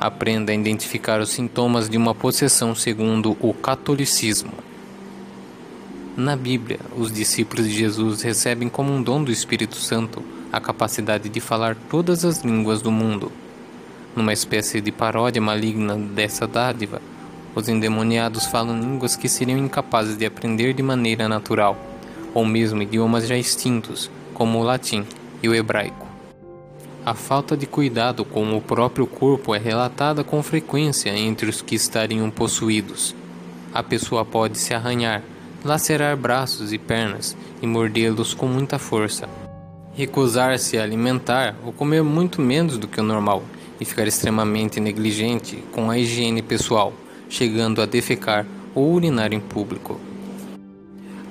Aprenda a identificar os sintomas de uma possessão segundo o catolicismo. Na Bíblia, os discípulos de Jesus recebem como um dom do Espírito Santo a capacidade de falar todas as línguas do mundo. Numa espécie de paródia maligna dessa dádiva, os endemoniados falam línguas que seriam incapazes de aprender de maneira natural, ou mesmo idiomas já extintos, como o latim e o hebraico. A falta de cuidado com o próprio corpo é relatada com frequência entre os que estariam possuídos. A pessoa pode se arranhar, lacerar braços e pernas e mordê-los com muita força. Recusar-se a alimentar ou comer muito menos do que o normal e ficar extremamente negligente com a higiene pessoal, chegando a defecar ou urinar em público.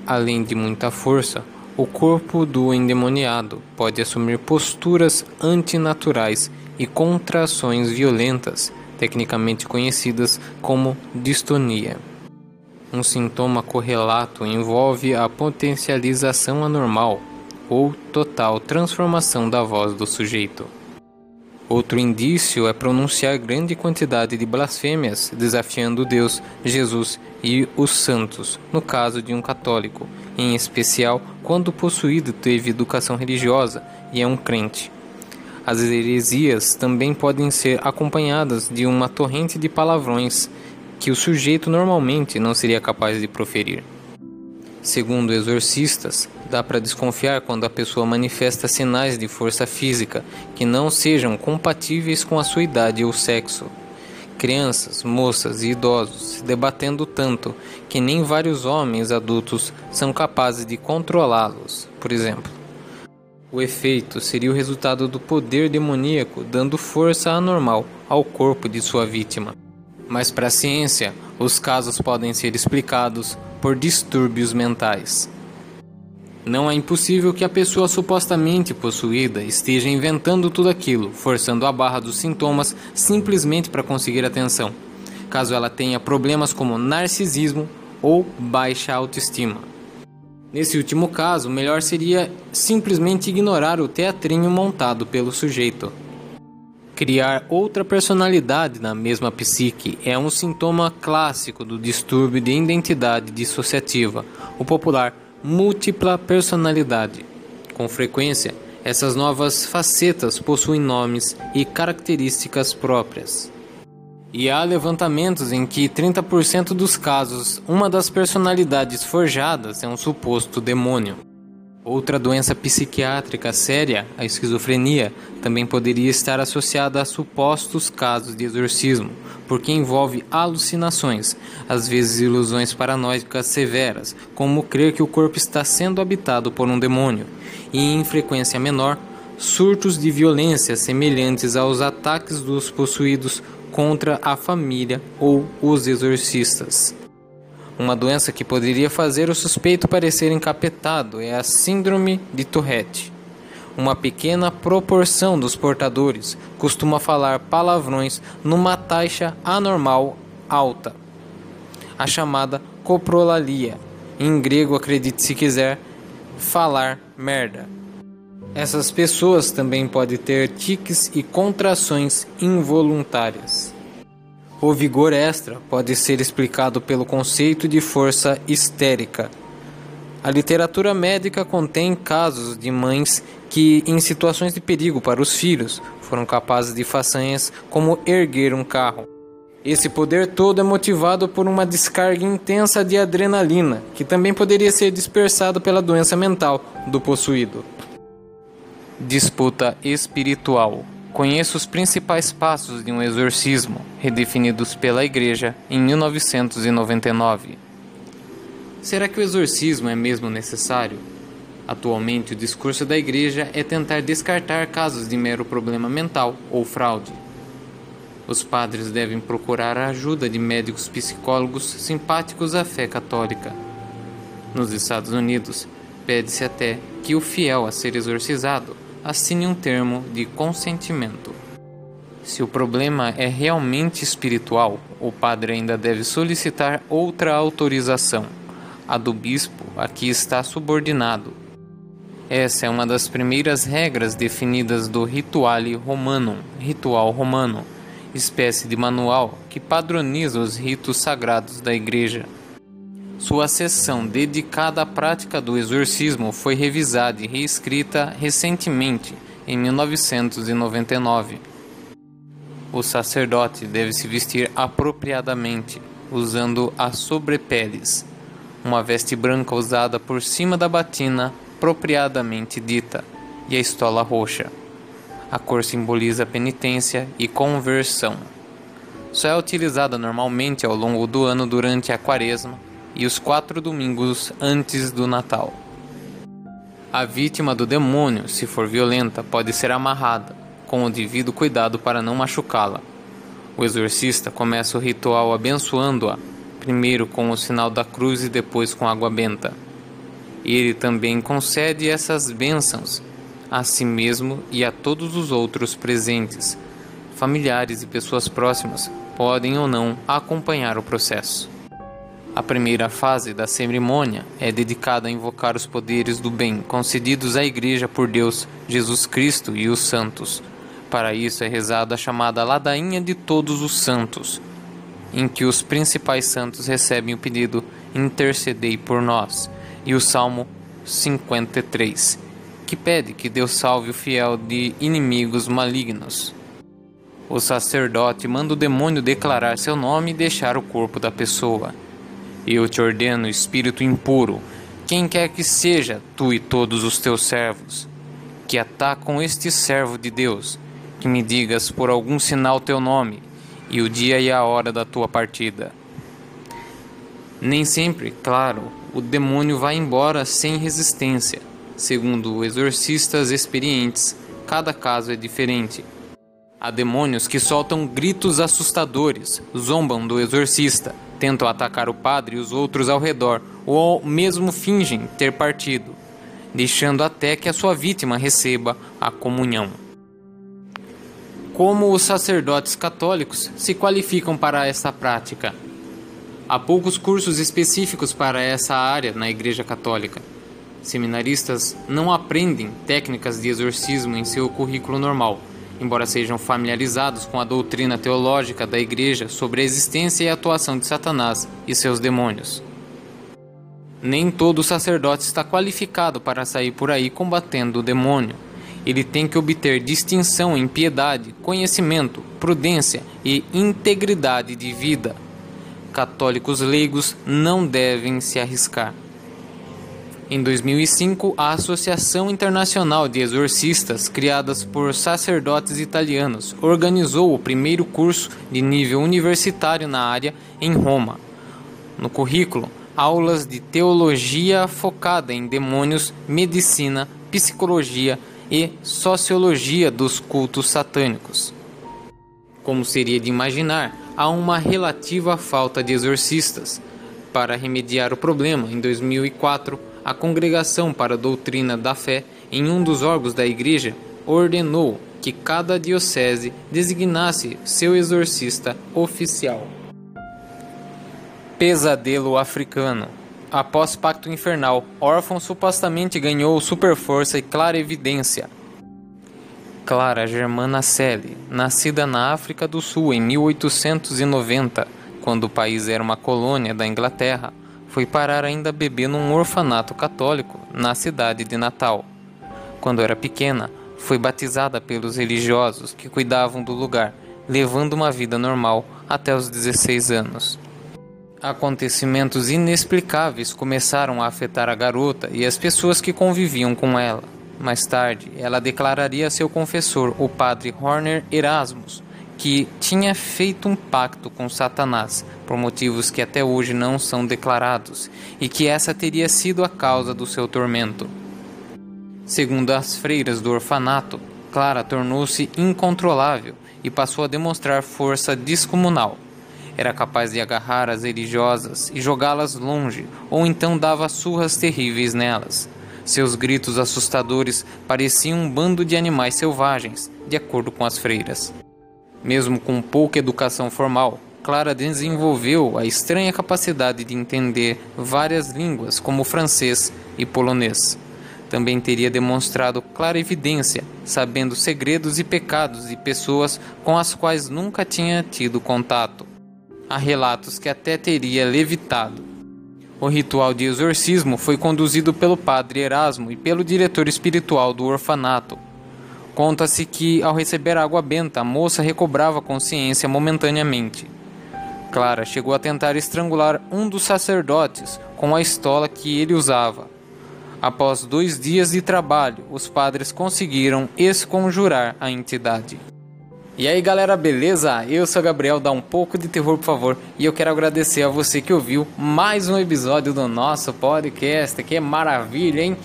Além de muita força, o corpo do endemoniado pode assumir posturas antinaturais e contrações violentas, tecnicamente conhecidas como distonia. Um sintoma correlato envolve a potencialização anormal ou total transformação da voz do sujeito. Outro indício é pronunciar grande quantidade de blasfêmias, desafiando Deus, Jesus e os santos, no caso de um católico, em especial quando possuído teve educação religiosa e é um crente. As heresias também podem ser acompanhadas de uma torrente de palavrões que o sujeito normalmente não seria capaz de proferir. Segundo exorcistas, dá para desconfiar quando a pessoa manifesta sinais de força física que não sejam compatíveis com a sua idade ou sexo. Crianças, moças e idosos se debatendo tanto que nem vários homens adultos são capazes de controlá-los, por exemplo. O efeito seria o resultado do poder demoníaco dando força anormal ao corpo de sua vítima. Mas para a ciência, os casos podem ser explicados por distúrbios mentais. Não é impossível que a pessoa supostamente possuída esteja inventando tudo aquilo, forçando a barra dos sintomas simplesmente para conseguir atenção, caso ela tenha problemas como narcisismo ou baixa autoestima. Nesse último caso, melhor seria simplesmente ignorar o teatrinho montado pelo sujeito. Criar outra personalidade na mesma psique é um sintoma clássico do distúrbio de identidade dissociativa, o popular múltipla personalidade. Com frequência, essas novas facetas possuem nomes e características próprias. E há levantamentos em que 30% dos casos, uma das personalidades forjadas é um suposto demônio. Outra doença psiquiátrica séria, a esquizofrenia, também poderia estar associada a supostos casos de exorcismo, porque envolve alucinações, às vezes ilusões paranoicas severas, como crer que o corpo está sendo habitado por um demônio, e em frequência menor, surtos de violência semelhantes aos ataques dos possuídos contra a família ou os exorcistas. Uma doença que poderia fazer o suspeito parecer encapetado é a Síndrome de Tourette. Uma pequena proporção dos portadores costuma falar palavrões numa taxa anormal alta, a chamada coprolalia. Em grego, acredite se quiser, falar merda. Essas pessoas também podem ter tiques e contrações involuntárias. O vigor extra pode ser explicado pelo conceito de força histérica. A literatura médica contém casos de mães que, em situações de perigo para os filhos, foram capazes de façanhas como erguer um carro. Esse poder todo é motivado por uma descarga intensa de adrenalina, que também poderia ser dispersado pela doença mental do possuído. Disputa espiritual. Conheça os principais passos de um exorcismo, redefinidos pela Igreja em 1999. Será que o exorcismo é mesmo necessário? Atualmente, o discurso da Igreja é tentar descartar casos de mero problema mental ou fraude. Os padres devem procurar a ajuda de médicos psicólogos simpáticos à fé católica. Nos Estados Unidos, pede-se até que o fiel a ser exorcizado assine um termo de consentimento. Se o problema é realmente espiritual, o padre ainda deve solicitar outra autorização, a do bispo a está subordinado. Essa é uma das primeiras regras definidas do Rituale Romanum, ritual romano, espécie de manual que padroniza os ritos sagrados da Igreja. Sua seção dedicada à prática do exorcismo foi revisada e reescrita recentemente, em 1999. O sacerdote deve se vestir apropriadamente, usando a sobrepeles, uma veste branca usada por cima da batina propriadamente dita, e a estola roxa. A cor simboliza penitência e conversão. Só é utilizada normalmente ao longo do ano durante a quaresma e os quatro domingos antes do Natal. A vítima do demônio, se for violenta, pode ser amarrada, com o devido cuidado para não machucá-la. O exorcista começa o ritual abençoando-a, primeiro com o sinal da cruz e depois com água benta. Ele também concede essas bênçãos a si mesmo e a todos os outros presentes. Familiares e pessoas próximas podem ou não acompanhar o processo. A primeira fase da cerimônia é dedicada a invocar os poderes do bem concedidos à Igreja por Deus, Jesus Cristo e os santos. Para isso é rezada a chamada Ladainha de Todos os Santos, em que os principais santos recebem o pedido Intercedei por nós, e o Salmo 53, que pede que Deus salve o fiel de inimigos malignos. O sacerdote manda o demônio declarar seu nome e deixar o corpo da pessoa. Eu te ordeno, espírito impuro, quem quer que seja, tu e todos os teus servos, que atacam este servo de Deus, que me digas por algum sinal teu nome e o dia e a hora da tua partida. Nem sempre, claro, o demônio vai embora sem resistência. Segundo exorcistas experientes, cada caso é diferente. Há demônios que soltam gritos assustadores, zombam do exorcista, tentam atacar o padre e os outros ao redor, ou mesmo fingem ter partido, deixando até que a sua vítima receba a comunhão. Como os sacerdotes católicos se qualificam para essa prática? Há poucos cursos específicos para essa área na Igreja Católica. Seminaristas não aprendem técnicas de exorcismo em seu currículo normal embora sejam familiarizados com a doutrina teológica da Igreja sobre a existência e atuação de Satanás e seus demônios. Nem todo sacerdote está qualificado para sair por aí combatendo o demônio. Ele tem que obter distinção em piedade, conhecimento, prudência e integridade de vida. Católicos leigos não devem se arriscar. Em 2005, a Associação Internacional de Exorcistas, criada por sacerdotes italianos, organizou o primeiro curso de nível universitário na área em Roma. No currículo, aulas de teologia focada em demônios, medicina, psicologia e sociologia dos cultos satânicos. Como seria de imaginar, há uma relativa falta de exorcistas. Para remediar o problema, em 2004, a Congregação para a Doutrina da Fé, em um dos órgãos da Igreja, ordenou que cada diocese designasse seu exorcista oficial. Pesadelo africano. Após Pacto Infernal, órfão supostamente ganhou superforça e clara evidência. Clara Germana Selle, nascida na África do Sul em 1890, quando o país era uma colônia da Inglaterra, foi parar ainda bebê num orfanato católico na cidade de Natal. Quando era pequena, foi batizada pelos religiosos que cuidavam do lugar, levando uma vida normal até os 16 anos. Acontecimentos inexplicáveis começaram a afetar a garota e as pessoas que conviviam com ela. Mais tarde, ela declararia a seu confessor, o padre Horner Erasmus, que tinha feito um pacto com Satanás por motivos que até hoje não são declarados e que essa teria sido a causa do seu tormento. Segundo as freiras do orfanato, Clara tornou-se incontrolável e passou a demonstrar força descomunal. Era capaz de agarrar as religiosas e jogá-las longe, ou então dava surras terríveis nelas. Seus gritos assustadores pareciam um bando de animais selvagens, de acordo com as freiras. Mesmo com pouca educação formal, Clara desenvolveu a estranha capacidade de entender várias línguas, como francês e polonês. Também teria demonstrado clara evidência, sabendo segredos e pecados de pessoas com as quais nunca tinha tido contato. Há relatos que até teria levitado. O ritual de exorcismo foi conduzido pelo padre Erasmo e pelo diretor espiritual do orfanato. Conta-se que, ao receber água benta, a moça recobrava consciência momentaneamente. Clara chegou a tentar estrangular um dos sacerdotes com a estola que ele usava. Após dois dias de trabalho, os padres conseguiram esconjurar a entidade. E aí galera, beleza? Eu sou Gabriel, dá um pouco de terror por favor E eu quero agradecer a você que ouviu mais um episódio do nosso podcast Que é maravilha, hein?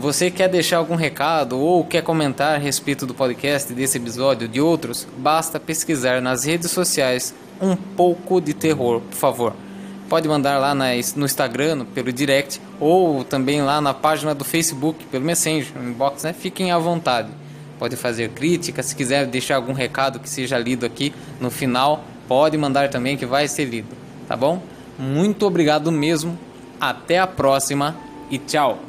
Você quer deixar algum recado ou quer comentar a respeito do podcast, desse episódio, de outros? Basta pesquisar nas redes sociais um pouco de terror, por favor. Pode mandar lá no Instagram, pelo direct, ou também lá na página do Facebook, pelo Messenger, inbox, né? Fiquem à vontade. Pode fazer crítica, se quiser deixar algum recado que seja lido aqui no final, pode mandar também que vai ser lido, tá bom? Muito obrigado mesmo, até a próxima e tchau!